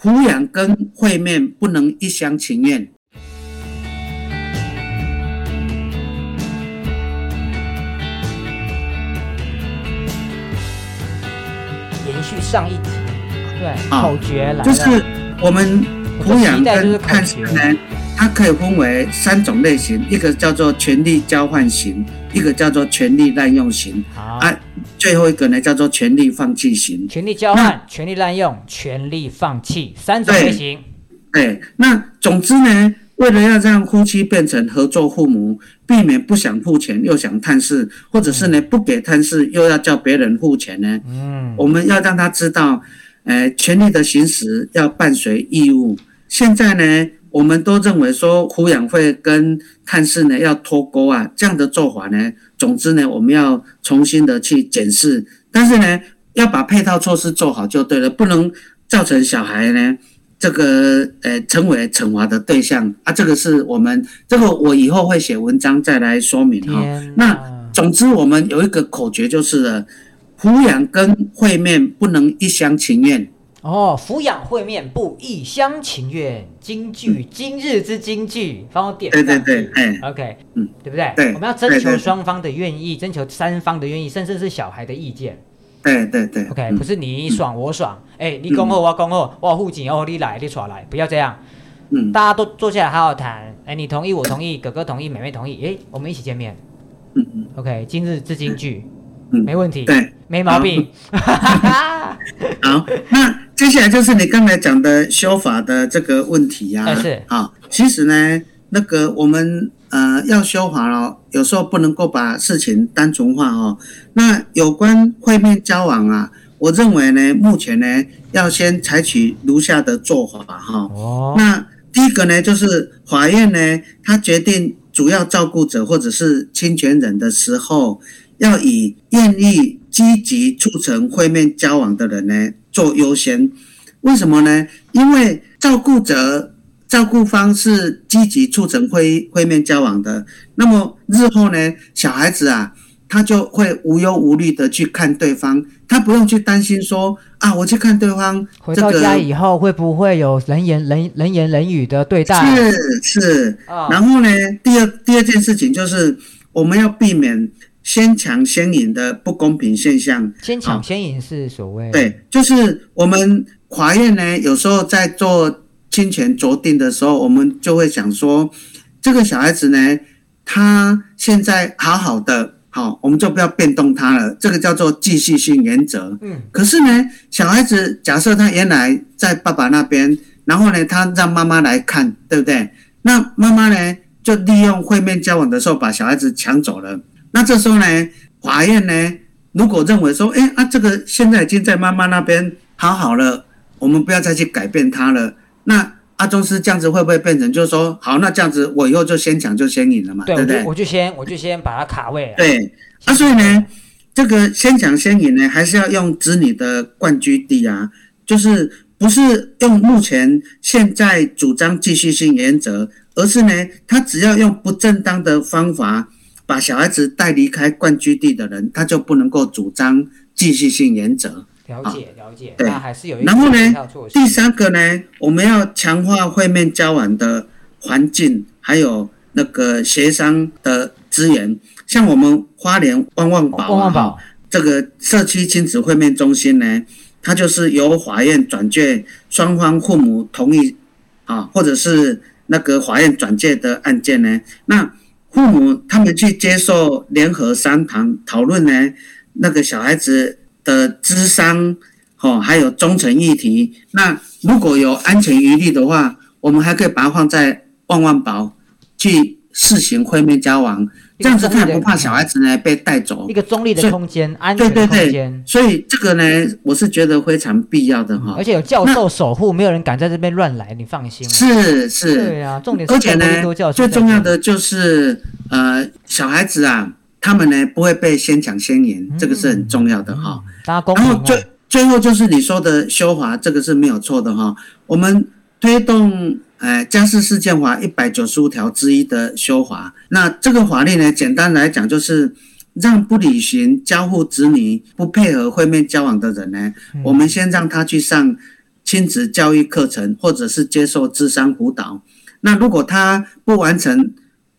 抚养跟会面不能一厢情愿。延续上一集，对，啊口诀来了，就是我们抚养我的期待就是跟探视呢，它可以分为三种类型，一个叫做权力交换型，一个叫做权力滥用型，好，啊，最后一个呢叫做权力放弃型。权力交换、权力滥用、权力放弃三种类型。对，那总之呢，为了要让夫妻变成合作父母，避免不想付钱又想探视，或者是呢不给探视又要叫别人付钱呢，嗯，我们要让他知道，呃，权利的行使要伴随义务。现在呢，我们都认为说抚养费跟探视呢要脱钩啊，这样的做法呢，总之呢，我们要重新的去检视，但是呢，要把配套措施做好就对了，不能造成小孩呢。这个呃，成为惩罚的对象啊，这个是我们这个我以后会写文章再来说明哈、天那哪总之，我们有一个口诀就是了，抚养跟会面不能一厢情愿。哦，抚养会面不一厢情愿，京剧今日之京剧，帮我点对对对，哎，OK，嗯，对不对？对我们要征求双方的愿意，征求三方的愿意，甚至是小孩的意见。对对对。OK，、嗯。不是你爽我爽，哎、你恭候我恭候，我付钱哦，你来你耍来，不要这样，嗯。大家都坐下来好好谈。哎，你同意我同意，哥哥同意，妹妹同意，哎，我们一起见面。嗯嗯。OK，今日之京剧，嗯，没问题，对，没毛病。好，那接下来就是你刚才讲的修法的这个问题呀、哎是。啊，其实呢，那个我们呃要修法了，有时候不能够把事情单纯化哦。那有关会面交往啊，我认为呢，目前呢要先采取如下的做法哈、哦，那第一个呢，就是法院呢，他决定主要照顾者或者是侵权人的时候，要以愿意积极促成会面交往的人呢做优先。为什么呢？因为照顾者、照顾方是积极促成会会面交往的，那么日后呢，小孩子啊，他就会无忧无虑的去看对方，他不用去担心说啊，我去看对方回到这个家以后会不会有人言人人言人语的对待？是是，啊然后呢，第二第二件事情就是我们要避免先抢先赢的不公平现象。先抢先赢是所谓对，就是我们法院呢，有时候在做侵权酌定的时候，我们就会想说，这个小孩子呢，他现在好好的，好，我们就不要变动他了，这个叫做继续性原则。嗯，可是呢，小孩子假设他原来在爸爸那边，然后呢，他让妈妈来看，对不对？那妈妈呢，就利用会面交往的时候把小孩子抢走了。那这时候呢，法院呢，如果认为说，哎啊，这个现在已经在妈妈那边好好了，我们不要再去改变他了。那阿宗师这样子会不会变成就是说，好，那这样子我以后就先抢就先赢了嘛，对，不对我就？我就先我就先把它卡位了。对，啊，所以呢，这个先抢先赢呢，还是要用子女的冠居地啊，就是不是用目前现在主张继续性原则，而是呢，他只要用不正当的方法把小孩子带离开冠居地的人，他就不能够主张继续性原则。了解了解，对还是有一个然后呢第三个呢，我们要强化会面交往的环境，还有那个协商的资源。像我们花莲旺旺宝、啊，旺旺宝这个社区亲子会面中心呢，它就是由法院转介双方父母同意啊，或者是那个法院转介的案件呢，那父母他们去接受联合商谈讨论呢，那个小孩子的智商哦，还有忠诚议题。那如果有安全余地的话，我们还可以把它放在万万宝去试行会面交往，这样子他也不怕小孩子呢被带走一。个中立的空间，安对全的对对空间，，所以这个呢，我是觉得非常必要的哈而。且有教授守护，没有人敢在这边乱来，你放心。是是，对啊，重点是而且呢，最重要的就是呃，小孩子啊，他们呢不会被先抢先赢，这个是很重要的哈。然后最哦。最后就是你说的修华，这个是没有错的哈。我们推动呃家事事件法一百九十五条之一的修法，那这个法律呢，简单来讲就是让不履行交付子女、不配合会面交往的人呢，嗯我们先让他去上亲子教育课程，或者是接受智商辅导。那如果他不完成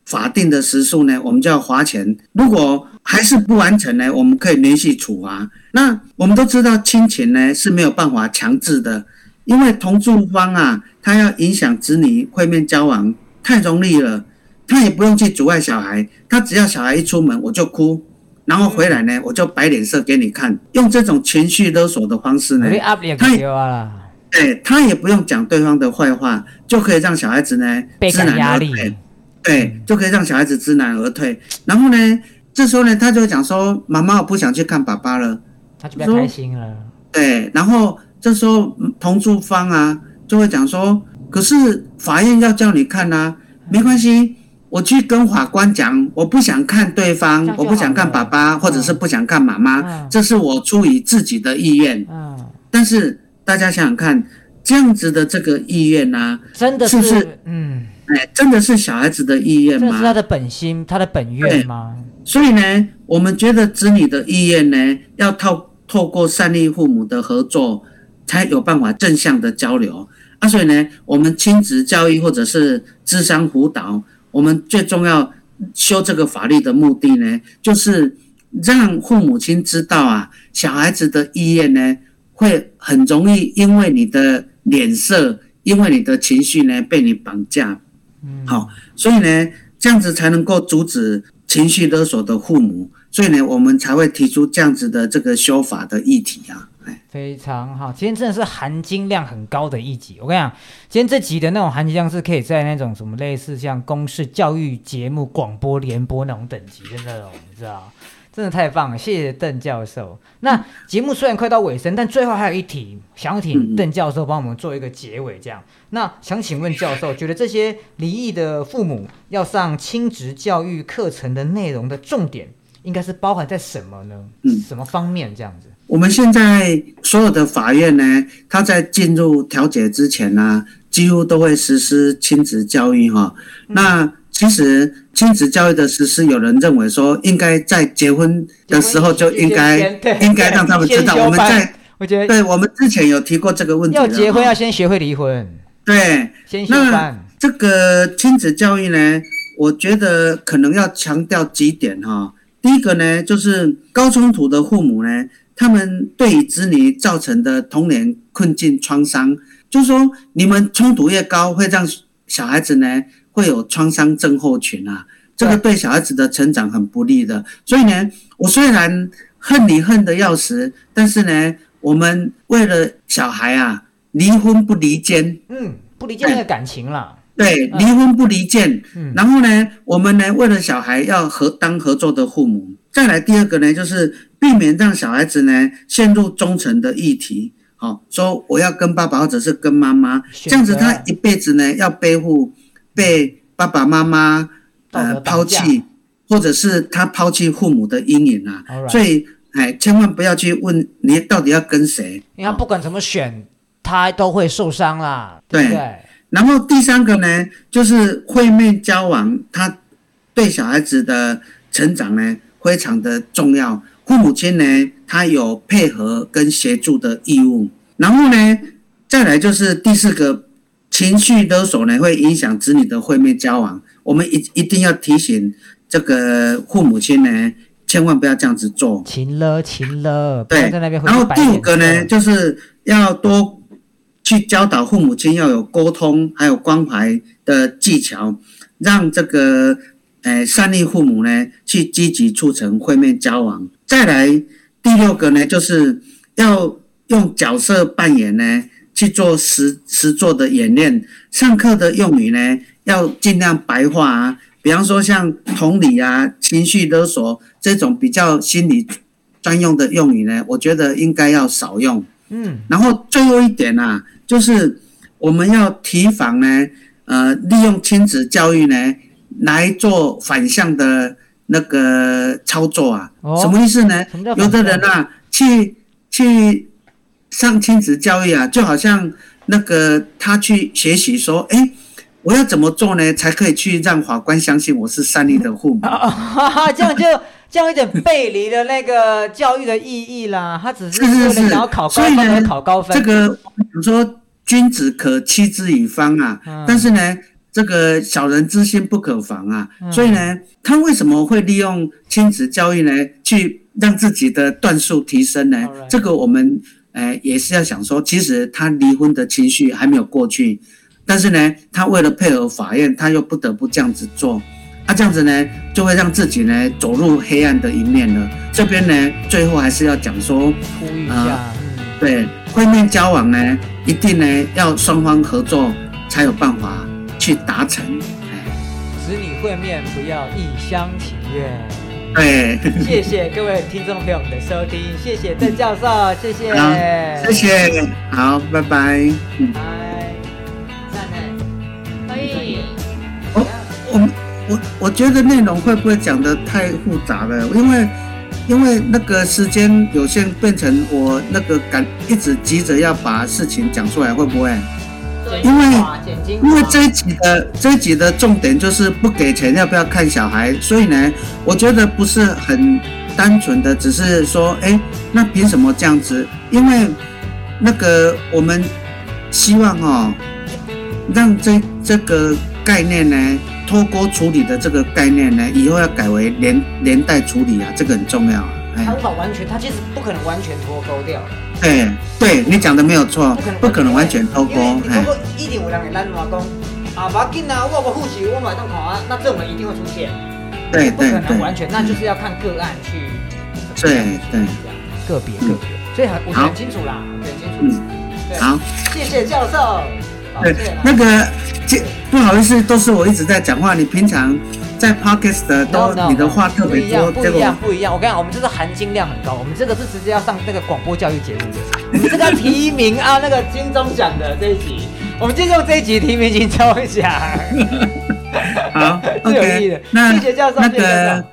法定的时数呢，我们就要罚钱。如果还是不完成呢，我们可以连续处罚。那我们都知道，亲情呢是没有办法强制的，因为同住方啊，他要影响子女会面交往太容易了，他也不用去阻碍小孩，他只要小孩一出门我就哭。然后回来呢，我就摆脸色给你看，用这种情绪勒索的方式呢，他也对他也不用讲对方的坏话，就可以让小孩子呢知难而退，对，就可以让小孩子知难而退。然后呢，这时候呢，他就会讲说：“妈妈，我不想去看爸爸了。”他就比较开心了。对，然后这时候同住方啊，就会讲说：“可是法院要叫你看啊，没关系。”我去跟法官讲，我不想看对方，我不想看爸爸，或者是不想看妈妈，这是我出于自己的意愿。嗯，但是大家想想看，这样子的这个意愿呢，真的是，嗯，哎，真的是小孩子的意愿吗？这是他的本心，他的本愿吗？所以呢，我们觉得子女的意愿呢，要透透过善意父母的合作，才有办法正向的交流。啊，所以呢，我们亲子教育或者是智商辅导。我们最重要修这个法律的目的呢，就是让父母亲知道啊，小孩子的意愿呢，会很容易因为你的脸色，因为你的情绪呢，被你绑架。嗯，好，所以呢，这样子才能够阻止情绪勒索的父母，所以呢，我们才会提出这样子的这个修法的议题啊。非常好，今天真的是含金量很高的一集。我跟你讲，今天这集的那种含金量是可以在那种什么类似像公视教育节目广播联播那种等级的那种，你知道？真的太棒了，谢谢邓教授。那节目虽然快到尾声，但最后还有一题，想请邓教授帮我们做一个结尾。这样，那想请问教授，觉得这些离异的父母要上亲职教育课程的内容的重点，应该是包含在什么呢？嗯，什么方面这样子？我们现在所有的法院呢，他在进入调解之前呢，几乎都会实施亲子教育哈。那其实亲子教育的实施，有人认为说，应该在结婚的时候就应该应该让他们知道。我们在我觉得，对我们之前有提过这个问题。要结婚要先学会离婚。对，先修班。这个亲子教育呢，我觉得可能要强调几点哈。第一个呢，就是高冲突的父母呢。他们对于子女造成的童年困境创伤，就是说，你们冲突越高，会让小孩子呢会有创伤症候群啊，这个对小孩子的成长很不利的。所以呢，我虽然恨你恨得要死，但是呢，我们为了小孩啊，离婚不离间，嗯，不离间那个感情了。对，离婚不离间。嗯，然后呢，我们呢为了小孩要合当合作的父母。再来第二个呢，就是避免让小孩子呢陷入忠诚的议题。好，说我要跟爸爸或者是跟妈妈，这样子他一辈子呢要背负被爸爸妈妈呃抛弃，或者是他抛弃父母的阴影啊。所以哎，千万不要去问你到底要跟谁。你看，不管怎么选，他都会受伤啦。对。然后第三个呢，就是会面交往，他对小孩子的成长呢。非常的重要，父母亲呢，他有配合跟协助的义务。然后呢，再来就是第四个，情绪勒索呢，会影响子女的会面交往。我们一一定要提醒这个父母亲呢，千万不要这样子做。情了，情了。对。然后第五个呢，就是要多去教导父母亲要有沟通还有关怀的技巧，让这个。诶，善意父母呢，去积极促成会面交往。再来第六个呢，就是要用角色扮演呢去做实实做的演练。上课的用语呢，要尽量白话啊。比方说像同理啊、情绪勒索这种比较心理专用的用语呢，我觉得应该要少用。嗯。然后最后一点啊，就是我们要提防呢，呃，利用亲子教育呢。来做反向的那个操作啊？什么意思呢？有的人啊，去去上亲子教育啊，就好像那个他去学习说，哎，我要怎么做呢，才可以去让法官相信我是善意的父母？这样就这样有点背离了那个教育的意义啦。他只是为了想要考高分而考高分。这个，比如说。君子可欺之以方啊，嗯但是呢，这个小人之心不可防啊，嗯所以呢，他为什么会利用亲子教育呢，去让自己的段数提升呢？这个我们呃也是要想说，其实他离婚的情绪还没有过去，但是呢，他为了配合法院，他又不得不这样子做。啊，这样子呢，就会让自己呢走入黑暗的一面了。这边呢，最后还是要讲说，呼吁一下，对，会面交往呢，一定呢要双方合作才有办法去达成。哎，子女会面不要一厢情愿。对，谢谢各位听众朋友们的收听，谢谢郑教授，谢谢，好谢谢，好，拜拜。嗯，我我觉得内容会不会讲的太复杂了？因为因为那个时间有限，变成我那个赶一直急着要把事情讲出来，会不会？因为因为这一集的这一集的重点就是不给钱要不要看小孩，所以呢，我觉得不是很单纯的，只是说，哎，那凭什么这样子？因为那个我们希望哦，让这这个概念呢，脱钩处理的这个概念呢，以后要改为连连带处理啊，这个很重要啊。哎。他无，法完全，他其实不可能完全脱钩掉，对对，你讲的没有错不可能，不可能完全脱钩因为你，哎。脱，钩一定有人会拦嘛讲，啊，不要紧啊，我我复习我买动看啊，那这种人一定会出现，对不可对对，能完全，那就是要看个案去，对对，个别个别，所以很我很清楚啦，我很清楚，对，好。谢谢教授，抱对，那个这不好意思，都是我一直在讲话。你平常在 podcast 的都你的话特别多，不一样，不一样，不一样。我跟你讲，我们这个含金量很高，我们这个是直接要上那个广播教育节目的。我们这个提名啊，那个金钟奖的这一集，我们就用这一集提名金钟奖，好 最有意义的，OK。那谢谢教授，那谢谢教授个